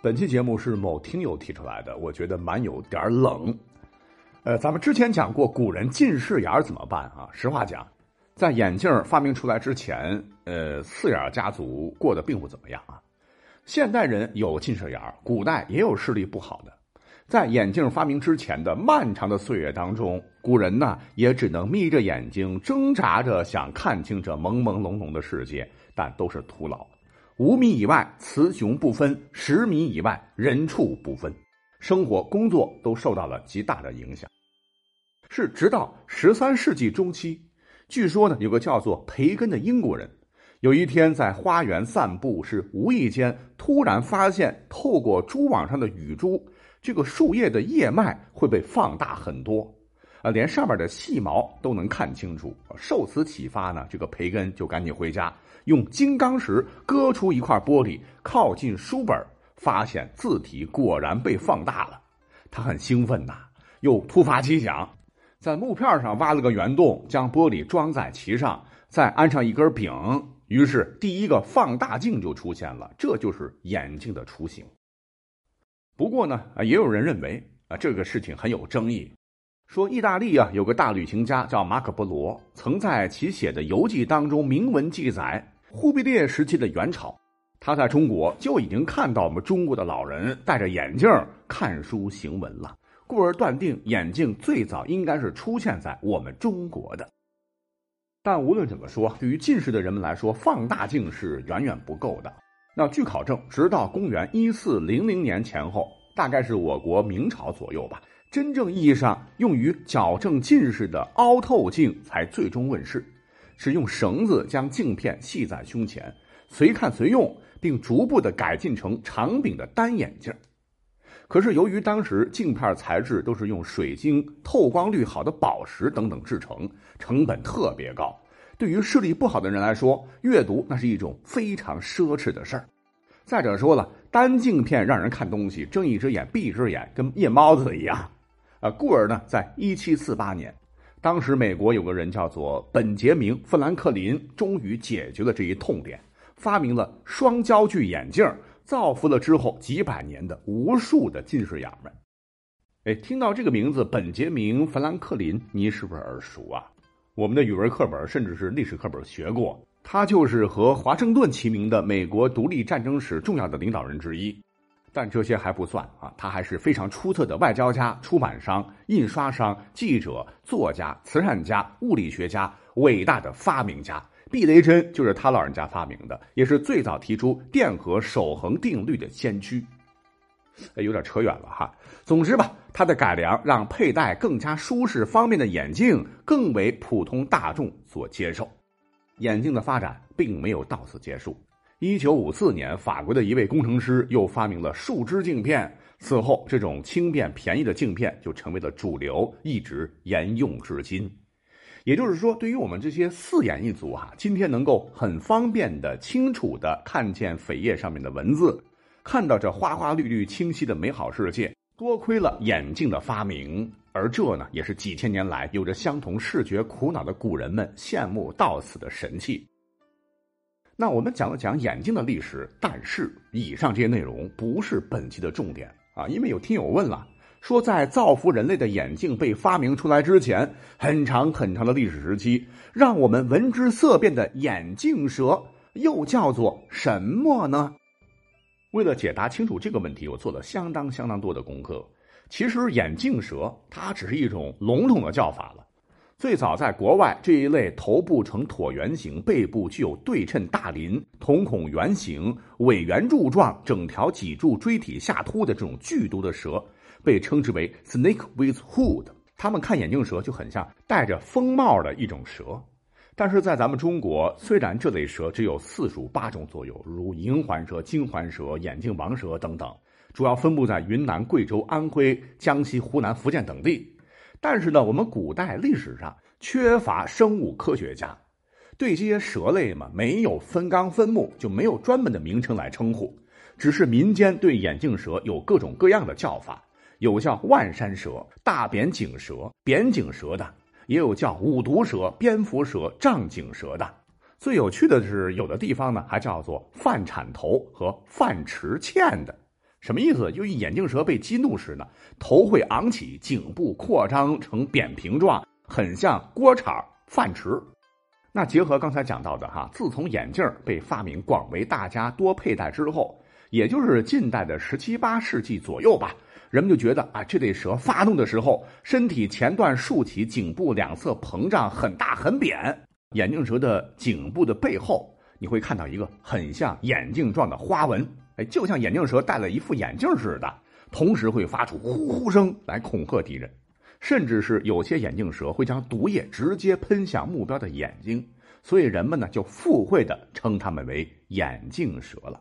本期节目是某听友提出来的，我觉得蛮有点冷。呃，咱们之前讲过古人近视眼怎么办啊？实话讲，在眼镜发明出来之前，呃，四眼家族过得并不怎么样啊。现代人有近视眼古代也有视力不好的。在眼镜发明之前的漫长的岁月当中，古人呢也只能眯着眼睛挣扎着想看清这朦朦胧胧的世界，但都是徒劳。五米以外，雌雄不分；十米以外，人畜不分。生活、工作都受到了极大的影响。是直到十三世纪中期，据说呢，有个叫做培根的英国人，有一天在花园散步，是无意间突然发现，透过蛛网上的雨珠，这个树叶的叶脉会被放大很多。啊，连上面的细毛都能看清楚。受此启发呢，这个培根就赶紧回家，用金刚石割出一块玻璃，靠近书本，发现字体果然被放大了。他很兴奋呐，又突发奇想，在木片上挖了个圆洞，将玻璃装在其上，再安上一根柄，于是第一个放大镜就出现了。这就是眼镜的雏形。不过呢，也有人认为啊，这个事情很有争议。说意大利啊，有个大旅行家叫马可波罗，曾在其写的游记当中明文记载，忽必烈时期的元朝，他在中国就已经看到我们中国的老人戴着眼镜看书行文了，故而断定眼镜最早应该是出现在我们中国的。但无论怎么说，对于近视的人们来说，放大镜是远远不够的。那据考证，直到公元一四零零年前后，大概是我国明朝左右吧。真正意义上用于矫正近视的凹透镜才最终问世，是用绳子将镜片系在胸前，随看随用，并逐步的改进成长柄的单眼镜。可是由于当时镜片材质都是用水晶、透光率好的宝石等等制成，成本特别高，对于视力不好的人来说，阅读那是一种非常奢侈的事儿。再者说了，单镜片让人看东西睁一只眼闭一只眼，跟夜猫子一样。啊，故而呢，在一七四八年，当时美国有个人叫做本杰明·富兰克林，终于解决了这一痛点，发明了双焦距眼镜，造福了之后几百年的无数的近视眼们。哎，听到这个名字，本杰明·富兰克林，你是不是耳熟啊？我们的语文课本甚至是历史课本学过，他就是和华盛顿齐名的美国独立战争史重要的领导人之一。但这些还不算啊，他还是非常出色的外交家、出版商、印刷商、记者、作家、慈善家、物理学家，伟大的发明家。避雷针就是他老人家发明的，也是最早提出电荷守恒定律的先驱。有点扯远了哈。总之吧，他的改良让佩戴更加舒适方便的眼镜更为普通大众所接受。眼镜的发展并没有到此结束。一九五四年，法国的一位工程师又发明了树脂镜片。此后，这种轻便便宜的镜片就成为了主流，一直沿用至今。也就是说，对于我们这些四眼一族哈，今天能够很方便的、清楚的看见扉页上面的文字，看到这花花绿绿、清晰的美好世界，多亏了眼镜的发明。而这呢，也是几千年来有着相同视觉苦恼的古人们羡慕到死的神器。那我们讲了讲眼镜的历史，但是以上这些内容不是本期的重点啊，因为有听友问了，说在造福人类的眼镜被发明出来之前，很长很长的历史时期，让我们闻之色变的眼镜蛇又叫做什么呢？为了解答清楚这个问题，我做了相当相当多的功课。其实眼镜蛇它只是一种笼统的叫法了。最早在国外，这一类头部呈椭圆形、背部具有对称大鳞、瞳孔圆形、尾圆柱状、整条脊柱椎体下凸的这种剧毒的蛇，被称之为 snake with hood。他们看眼镜蛇就很像戴着风帽的一种蛇。但是在咱们中国，虽然这类蛇只有四属八种左右，如银环蛇、金环蛇、眼镜王蛇等等，主要分布在云南、贵州、安徽、江西、湖南、福建等地。但是呢，我们古代历史上缺乏生物科学家，对这些蛇类嘛没有分纲分目，就没有专门的名称来称呼，只是民间对眼镜蛇有各种各样的叫法，有叫万山蛇、大扁颈蛇、扁颈蛇的，也有叫五毒蛇、蝙蝠蛇、障颈蛇的。最有趣的是，有的地方呢还叫做饭铲头和饭池欠的。什么意思？就眼镜蛇被激怒时呢，头会昂起，颈部扩张成扁平状，很像锅铲、饭匙。那结合刚才讲到的哈，自从眼镜被发明、广为大家多佩戴之后，也就是近代的十七八世纪左右吧，人们就觉得啊，这类蛇发怒的时候，身体前段竖起，颈部两侧膨胀很大很扁。眼镜蛇的颈部的背后，你会看到一个很像眼镜状的花纹，哎，就像眼镜蛇戴了一副眼镜似的。同时会发出呼呼声来恐吓敌人，甚至是有些眼镜蛇会将毒液直接喷向目标的眼睛，所以人们呢就附会的称它们为眼镜蛇了。